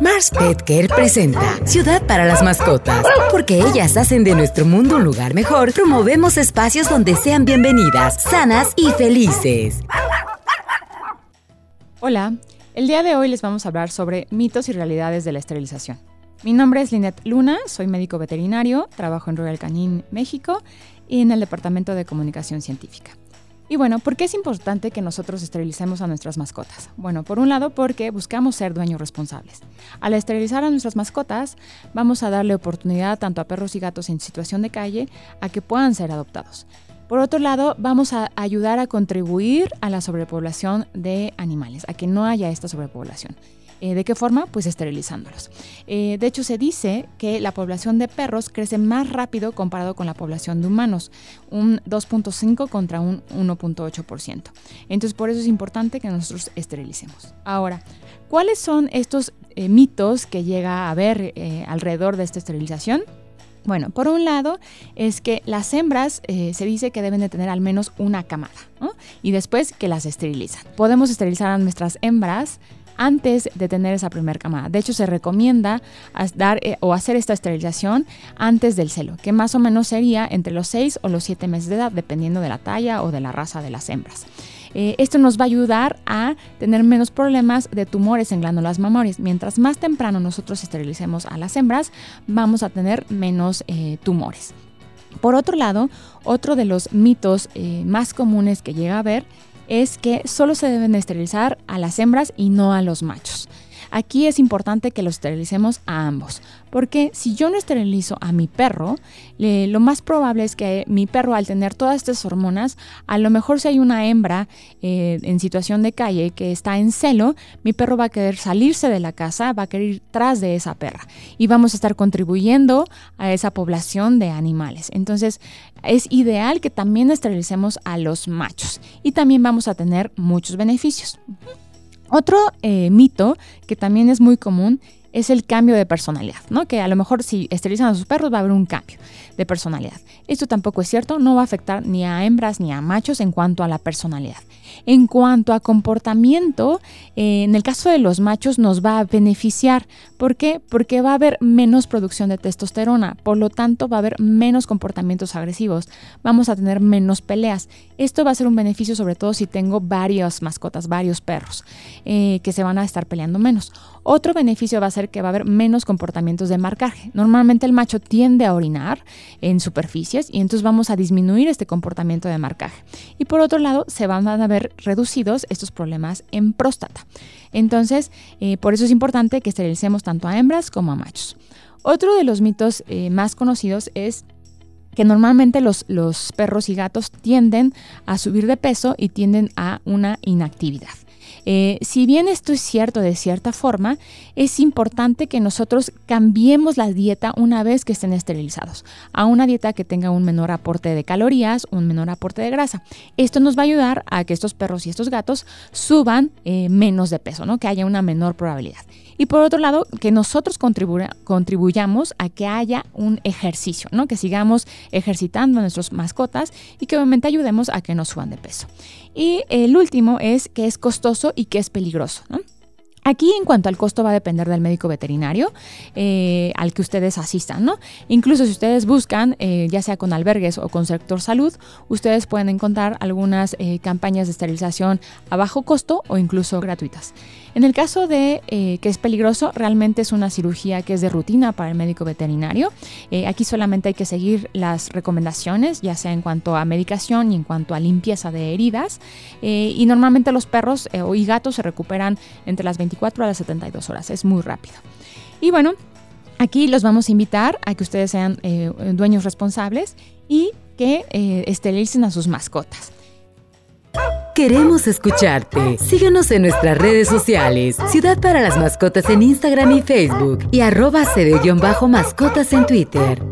Mars Pet Care presenta Ciudad para las mascotas. Porque ellas hacen de nuestro mundo un lugar mejor, promovemos espacios donde sean bienvenidas, sanas y felices. Hola, el día de hoy les vamos a hablar sobre mitos y realidades de la esterilización. Mi nombre es Linet Luna, soy médico veterinario, trabajo en Royal Canin, México y en el Departamento de Comunicación Científica. Y bueno, ¿por qué es importante que nosotros esterilicemos a nuestras mascotas? Bueno, por un lado porque buscamos ser dueños responsables. Al esterilizar a nuestras mascotas, vamos a darle oportunidad tanto a perros y gatos en situación de calle a que puedan ser adoptados. Por otro lado, vamos a ayudar a contribuir a la sobrepoblación de animales, a que no haya esta sobrepoblación. Eh, ¿De qué forma? Pues esterilizándolos. Eh, de hecho, se dice que la población de perros crece más rápido comparado con la población de humanos, un 2.5 contra un 1.8%. Entonces, por eso es importante que nosotros esterilicemos. Ahora, ¿cuáles son estos eh, mitos que llega a haber alrededor de esta esterilización? Bueno, por un lado es que las hembras se dice que deben de tener al menos una camada, Y después que las esterilizan. Podemos esterilizar a nuestras hembras antes de tener esa primera camada. De hecho, se recomienda dar eh, o hacer esta esterilización antes del celo, que más o menos sería entre los 6 o los 7 meses de edad, dependiendo de la talla o de la raza de las hembras. Eh, esto nos va a ayudar a tener menos problemas de tumores en glándulas mamarias. Mientras más temprano nosotros esterilicemos a las hembras, vamos a tener menos eh, tumores. Por otro lado, otro de los mitos más comunes que llega a haber es que solo se deben esterilizar a las hembras y no a los machos. Aquí es importante que los esterilicemos a ambos, porque si yo no esterilizo a mi perro, lo más probable es que mi perro al tener todas estas hormonas, a lo mejor si hay una hembra eh, en situación de calle que está en celo, mi perro va a querer salirse de la casa, va a querer ir tras de esa perra y vamos a estar contribuyendo a esa población de animales. Entonces es ideal que también esterilicemos a los machos y también vamos a tener muchos beneficios. Otro eh, mito que también es muy común es el cambio de personalidad, ¿no? Que a lo mejor si esterilizan a sus perros va a haber un cambio de personalidad. Esto tampoco es cierto, no va a afectar ni a hembras ni a machos en cuanto a la personalidad. En cuanto a comportamiento, eh, en el caso de los machos nos va a beneficiar. ¿Por qué? Porque va a haber menos producción de testosterona, por lo tanto va a haber menos comportamientos agresivos, vamos a tener menos peleas. Esto va a ser un beneficio sobre todo si tengo varias mascotas, varios perros, eh, que se van a estar peleando menos. Otro beneficio va a ser que va a haber menos comportamientos de marcaje. Normalmente el macho tiende a orinar en superficies y entonces vamos a disminuir este comportamiento de marcaje. Y por otro lado, se van a ver reducidos estos problemas en próstata. Entonces, eh, por eso es importante que esterilicemos tanto a hembras como a machos. Otro de los mitos eh, más conocidos es que normalmente los, los perros y gatos tienden a subir de peso y tienden a una inactividad. Eh, si bien esto es cierto de cierta forma, es importante que nosotros cambiemos la dieta una vez que estén esterilizados a una dieta que tenga un menor aporte de calorías, un menor aporte de grasa. Esto nos va a ayudar a que estos perros y estos gatos suban eh, menos de peso, ¿no? que haya una menor probabilidad. Y por otro lado, que nosotros contribuyamos a que haya un ejercicio, ¿no? que sigamos ejercitando a nuestras mascotas y que obviamente ayudemos a que no suban de peso. Y el último es que es costoso y que es peligroso. Aquí en cuanto al costo va a depender del médico veterinario eh, al que ustedes asistan, ¿no? Incluso si ustedes buscan, eh, ya sea con albergues o con sector salud, ustedes pueden encontrar algunas eh, campañas de esterilización a bajo costo o incluso gratuitas. En el caso de que es peligroso, realmente es una cirugía que es de rutina para el médico veterinario. aquí solamente hay que seguir las recomendaciones, ya sea en cuanto a medicación y en cuanto a limpieza de heridas. y normalmente los perros y gatos se recuperan entre las 24 4 a las 72 horas. Es muy rápido. Y bueno, aquí los vamos a invitar a que ustedes sean eh, dueños responsables y que eh, esterilicen a sus mascotas. Queremos escucharte. Síguenos en nuestras redes sociales. Ciudad para las Mascotas en Instagram y Facebook. Y arroba cd-mascotas en Twitter.